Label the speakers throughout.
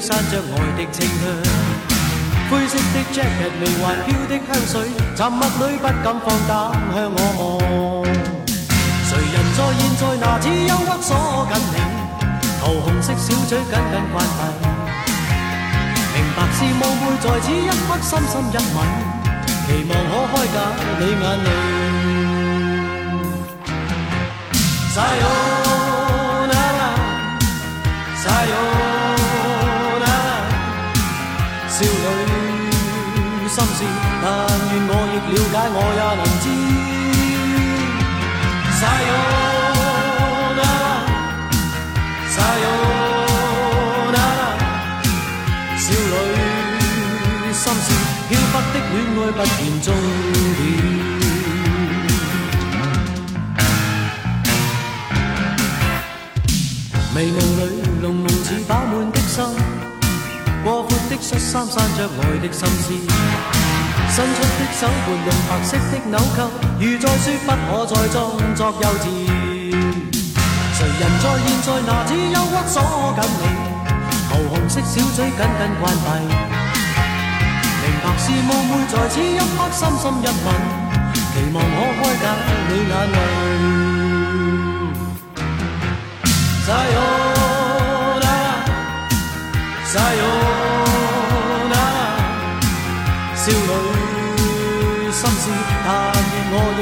Speaker 1: 散着爱的清香。灰色的 jacket，微环飘的香水，沉默里不敢放胆向我望。谁人在现在拿此忧郁锁紧你？桃红色小嘴紧紧关闭。明白是梦会在此一刻深深一吻，期望可开解你眼泪。解，我也能知。Sayonara, sayonara，少女心事，飄忽的恋爱不见终点。迷雾里，浓浓似饱满的心，过阔的恤衫散着爱的心思。伸出的手伴用白色的纽扣，如在说不可再装作幼稚。谁人在现在拿此忧郁锁紧你？桃红色小嘴紧紧关闭。明白是梦会在此一刻深深一吻，期望可开解你眼泪。Sayonara, sayonara，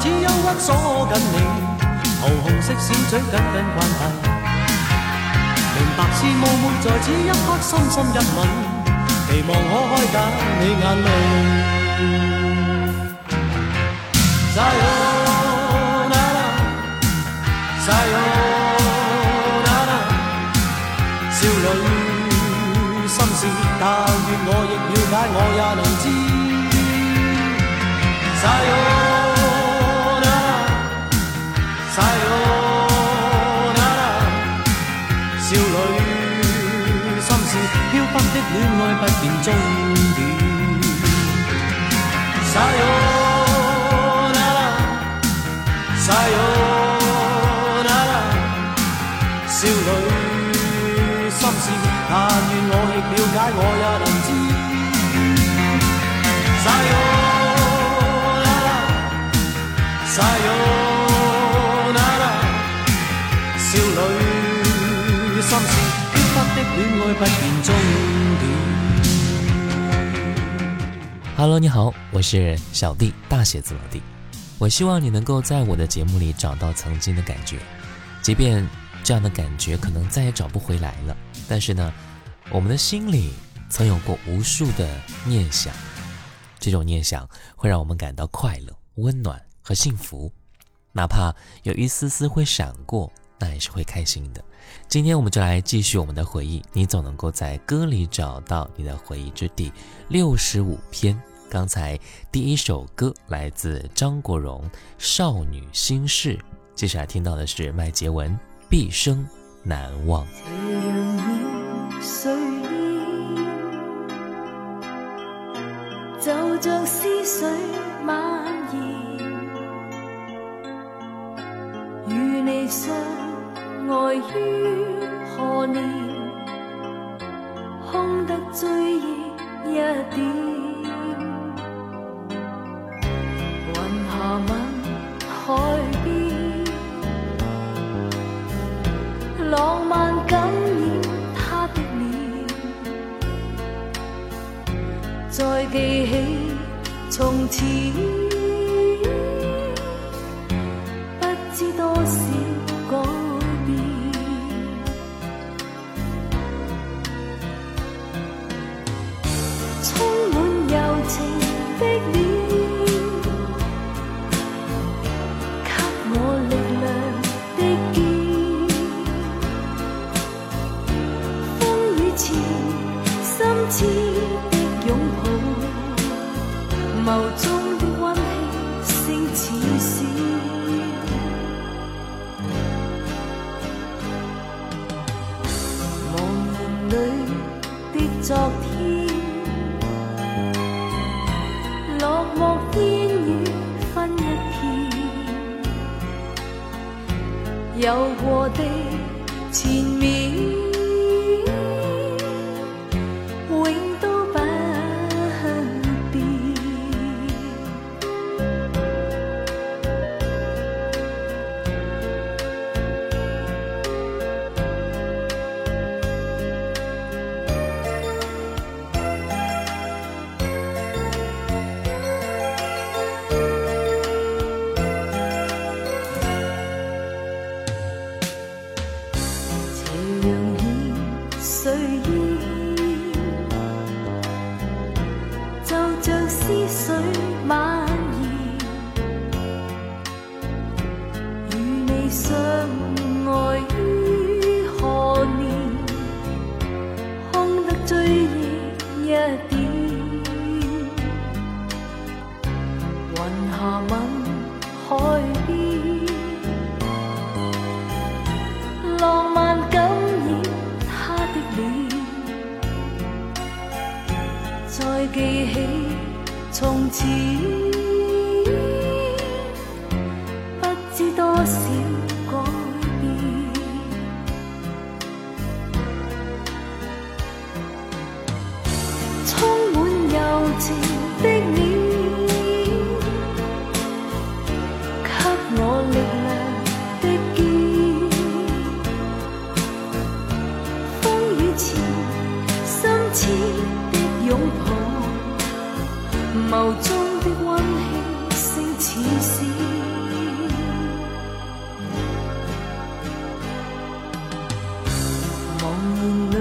Speaker 1: 现在拿此忧郁锁紧你？桃红色小嘴紧紧关闭。明白是梦会在此一刻深深一吻，期望可开解你眼泪。Sayonara, sayonara，少女心事，但愿我亦了解，我也能恋爱不见终点。戀愛不見終點。
Speaker 2: Hello，你好，我是小弟，大写字母弟。我希望你能够在我的节目里找到曾经的感觉，即便这样的感觉可能再也找不回来了，但是呢，我们的心里曾有过无数的念想，这种念想会让我们感到快乐、温暖和幸福，哪怕有一丝丝会闪过，那也是会开心的。今天我们就来继续我们的回忆，你总能够在歌里找到你的回忆之地。六十五篇，刚才第一首歌来自张国荣《少女心事》，接下来听到的是麦洁文《毕生难忘》。
Speaker 3: 就像思绪蔓延，与你相爱于何年？空得
Speaker 4: 追忆一点，云霞吻海边，浪漫感染他的脸，再记起从前。似是眸中的温馨声似笑，茫里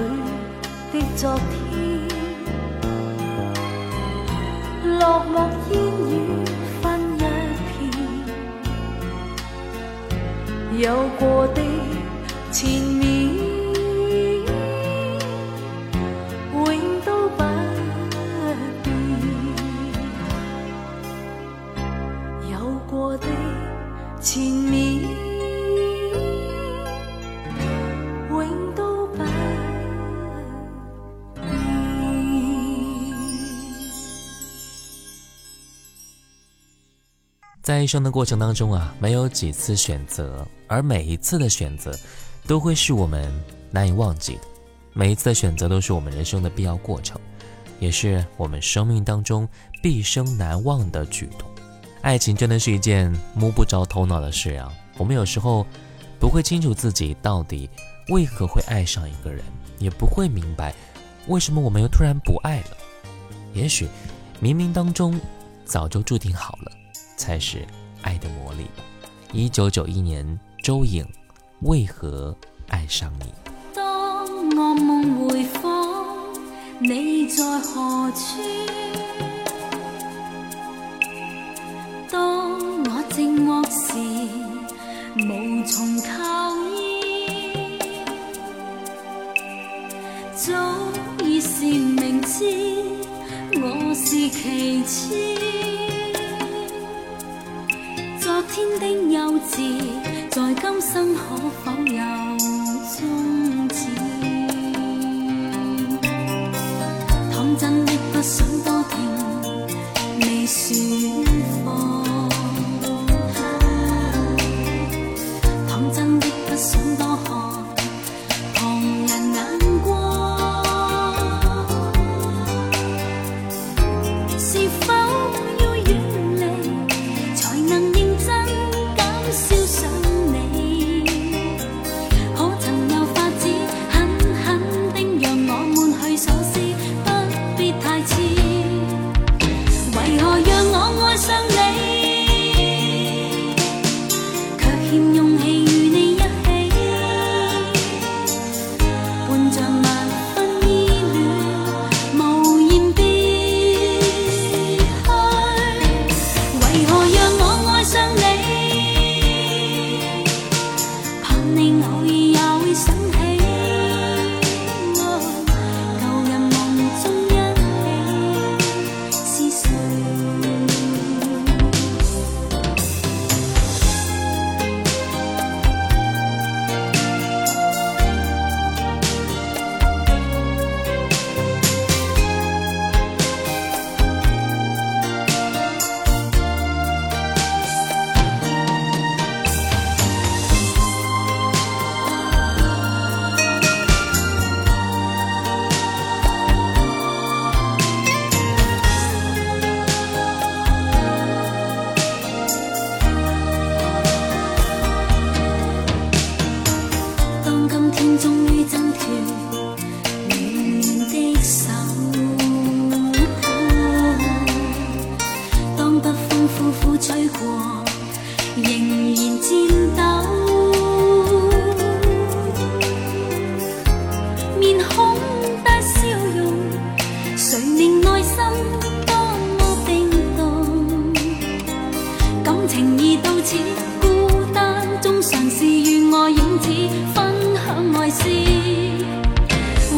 Speaker 4: 的昨天，落寞烟雨分一片，有过的前。
Speaker 2: 在一生的过程当中啊，没有几次选择，而每一次的选择，都会是我们难以忘记的。每一次的选择都是我们人生的必要过程，也是我们生命当中毕生难忘的举动。爱情真的是一件摸不着头脑的事啊！我们有时候不会清楚自己到底为何会爱上一个人，也不会明白为什么我们又突然不爱了。也许冥冥当中早就注定好了。才是爱的魔力。一九九一年，周颖，为何爱上你？
Speaker 4: 当噩梦回放，你在何处？当我寂寞时，无从靠依，早已是明知我是其次。天的幼稚，在今生可否有终止？倘真的不想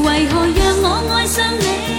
Speaker 4: 为何让我爱上你？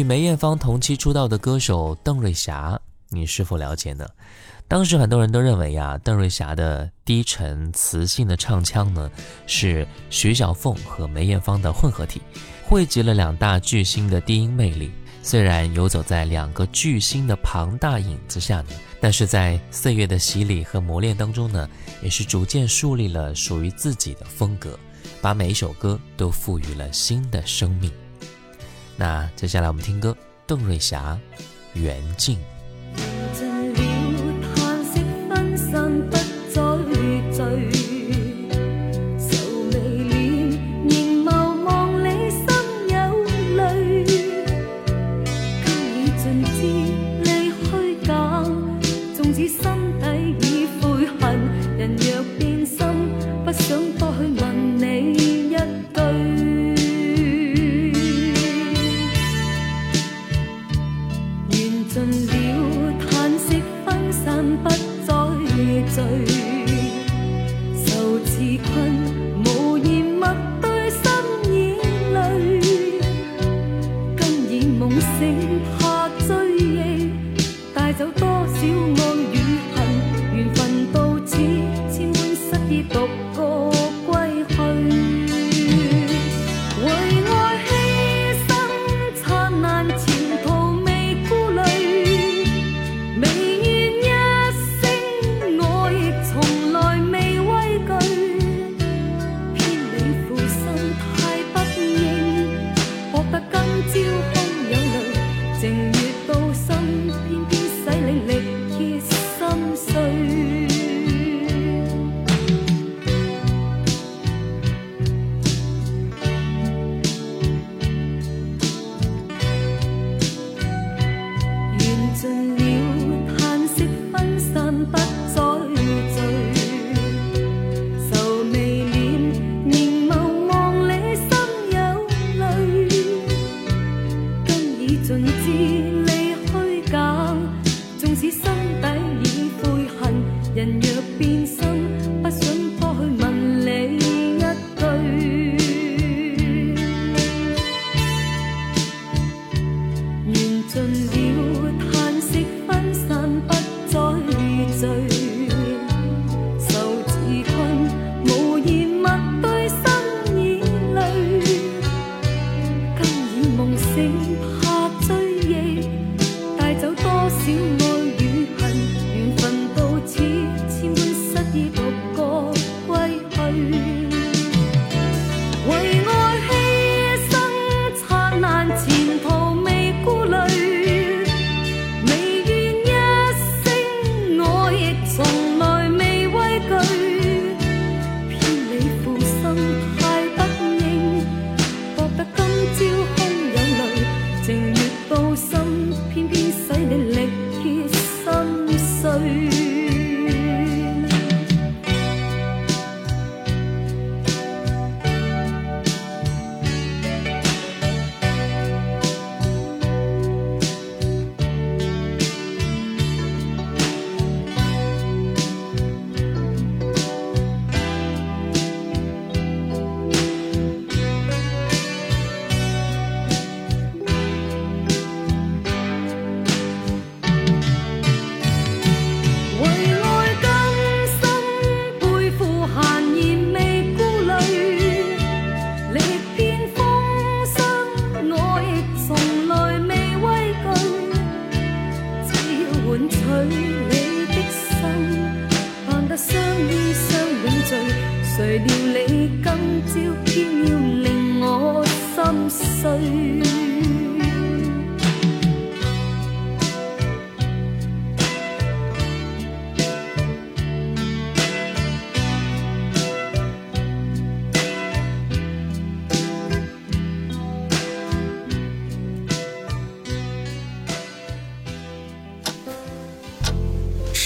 Speaker 4: 与梅艳芳同期出道的歌手邓瑞霞，你是否了解呢？当时很多人都认为呀，邓瑞霞的低沉磁性的唱腔呢，是徐小凤和梅艳芳的混合体，汇集了两大巨星的低音魅力。虽然游走在两个巨星的庞大影子下呢，但是在岁月的洗礼和磨练当中呢，也是逐渐树立了属于自己的风格，把每一首歌都赋予了新的生命。那接下来我们听歌，邓瑞霞，《袁静》。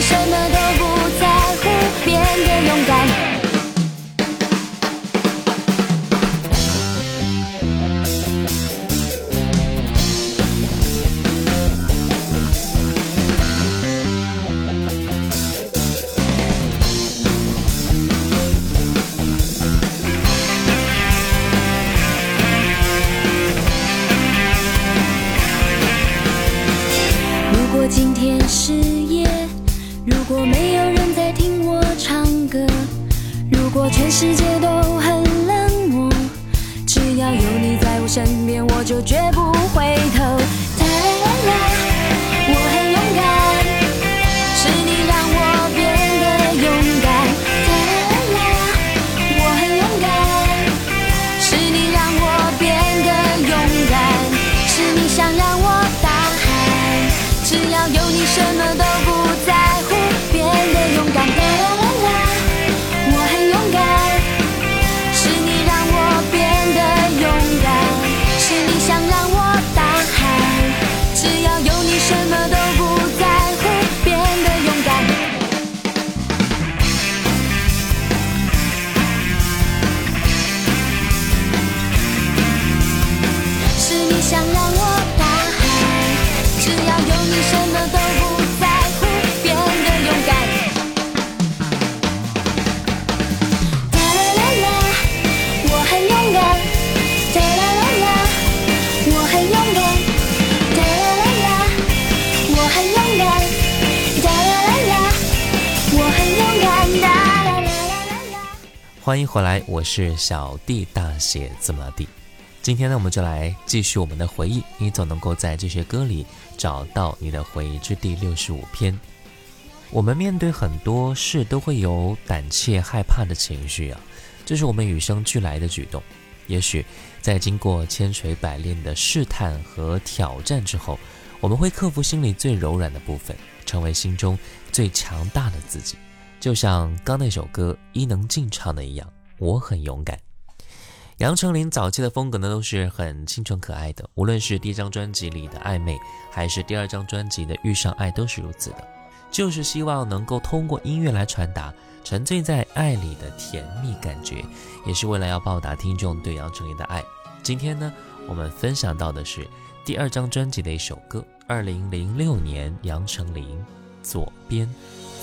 Speaker 3: 什么都
Speaker 2: 欢迎回来，我是小弟大写字母弟。今天呢，我们就来继续我们的回忆。你总能够在这些歌里找到你的回忆之第六十五篇。我们面对很多事都会有胆怯、害怕的情绪啊，这是我们与生俱来的举动。也许在经过千锤百炼的试探和挑战之后，我们会克服心里最柔软的部分，成为心中最强大的自己。就像刚那首歌伊能静唱的一样，我很勇敢。杨丞琳早期的风格呢，都是很清纯可爱的，无论是第一张专辑里的暧昧，还是第二张专辑的遇上爱，都是如此的。就是希望能够通过音乐来传达沉醉在爱里的甜蜜感觉，也是为了要报答听众对杨丞琳的爱。今天呢，我们分享到的是第二张专辑的一首歌，二零零六年杨丞琳《左边》。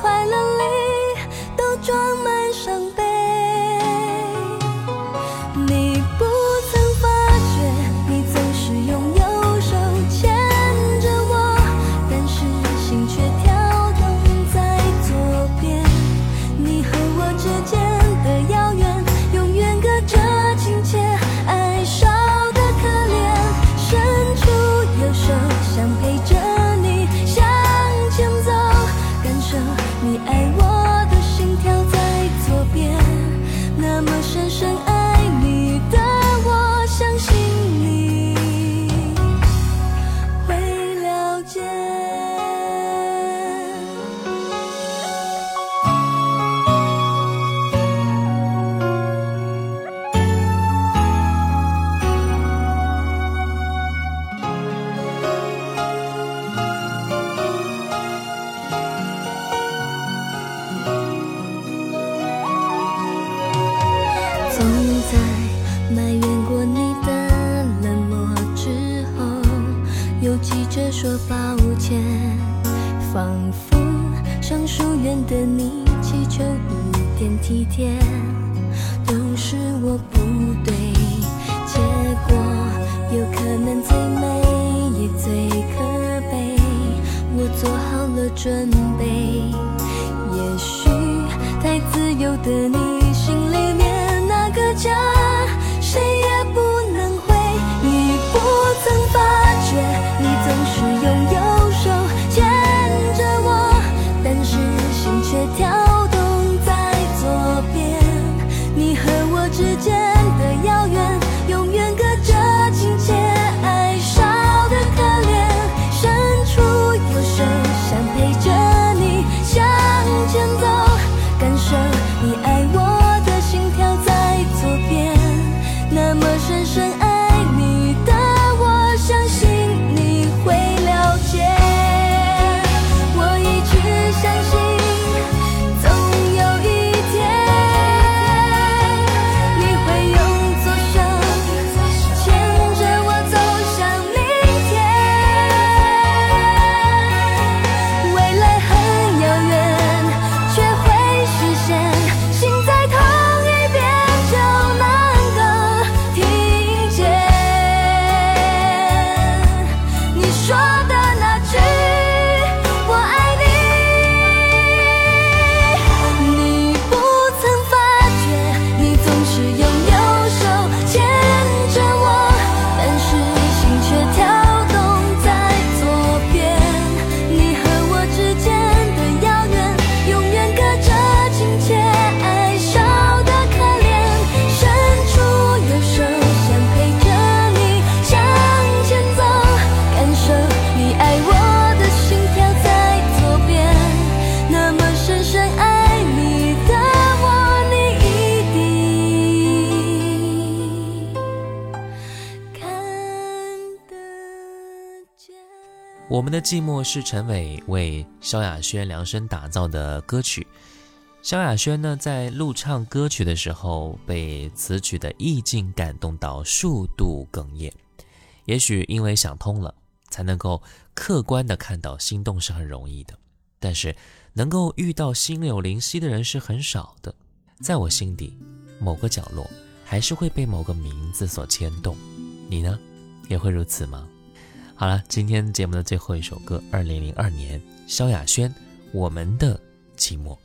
Speaker 3: 快乐里的
Speaker 2: 寂寞是陈伟为萧亚轩量身打造的歌曲。萧亚轩呢，在录唱歌曲的时候，被词曲的意境感动到数度哽咽。也许因为想通了，才能够客观的看到心动是很容易的，但是能够遇到心有灵犀的人是很少的。在我心底，某个角落还是会被某个名字所牵动。你呢，也会如此吗？好了，今天节目的最后一首歌，二零零二年萧亚轩《我们的寂寞》。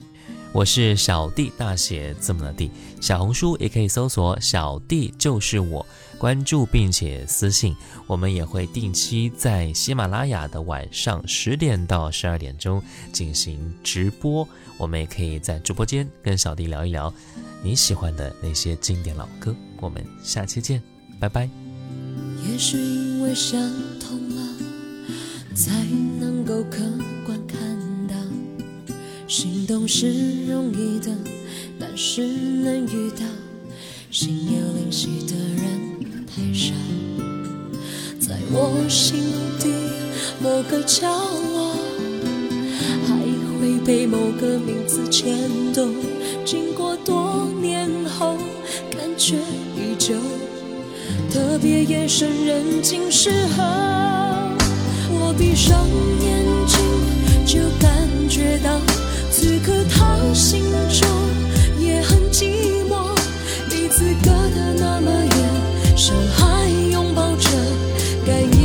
Speaker 2: 我是小弟，大写字母的弟。小红书也可以搜索“小弟就是我”，关注并且私信。我们也会定期在喜马拉雅的晚上十点到十二点钟进行直播。我们也可以在直播间跟小弟聊一聊你喜欢的那些经典老歌。我们下期见，拜拜。
Speaker 5: 也是因为想通了，才能够客观看到，心动是容易的，但是能遇到心有灵犀的人太少。在我心底某个角落，还会被某个名字牵动。经过多年后，感觉依旧。特别夜深人静时候，闭上眼睛就感觉到此刻他心中也很寂寞，彼此隔得那么远，手还拥抱着感应。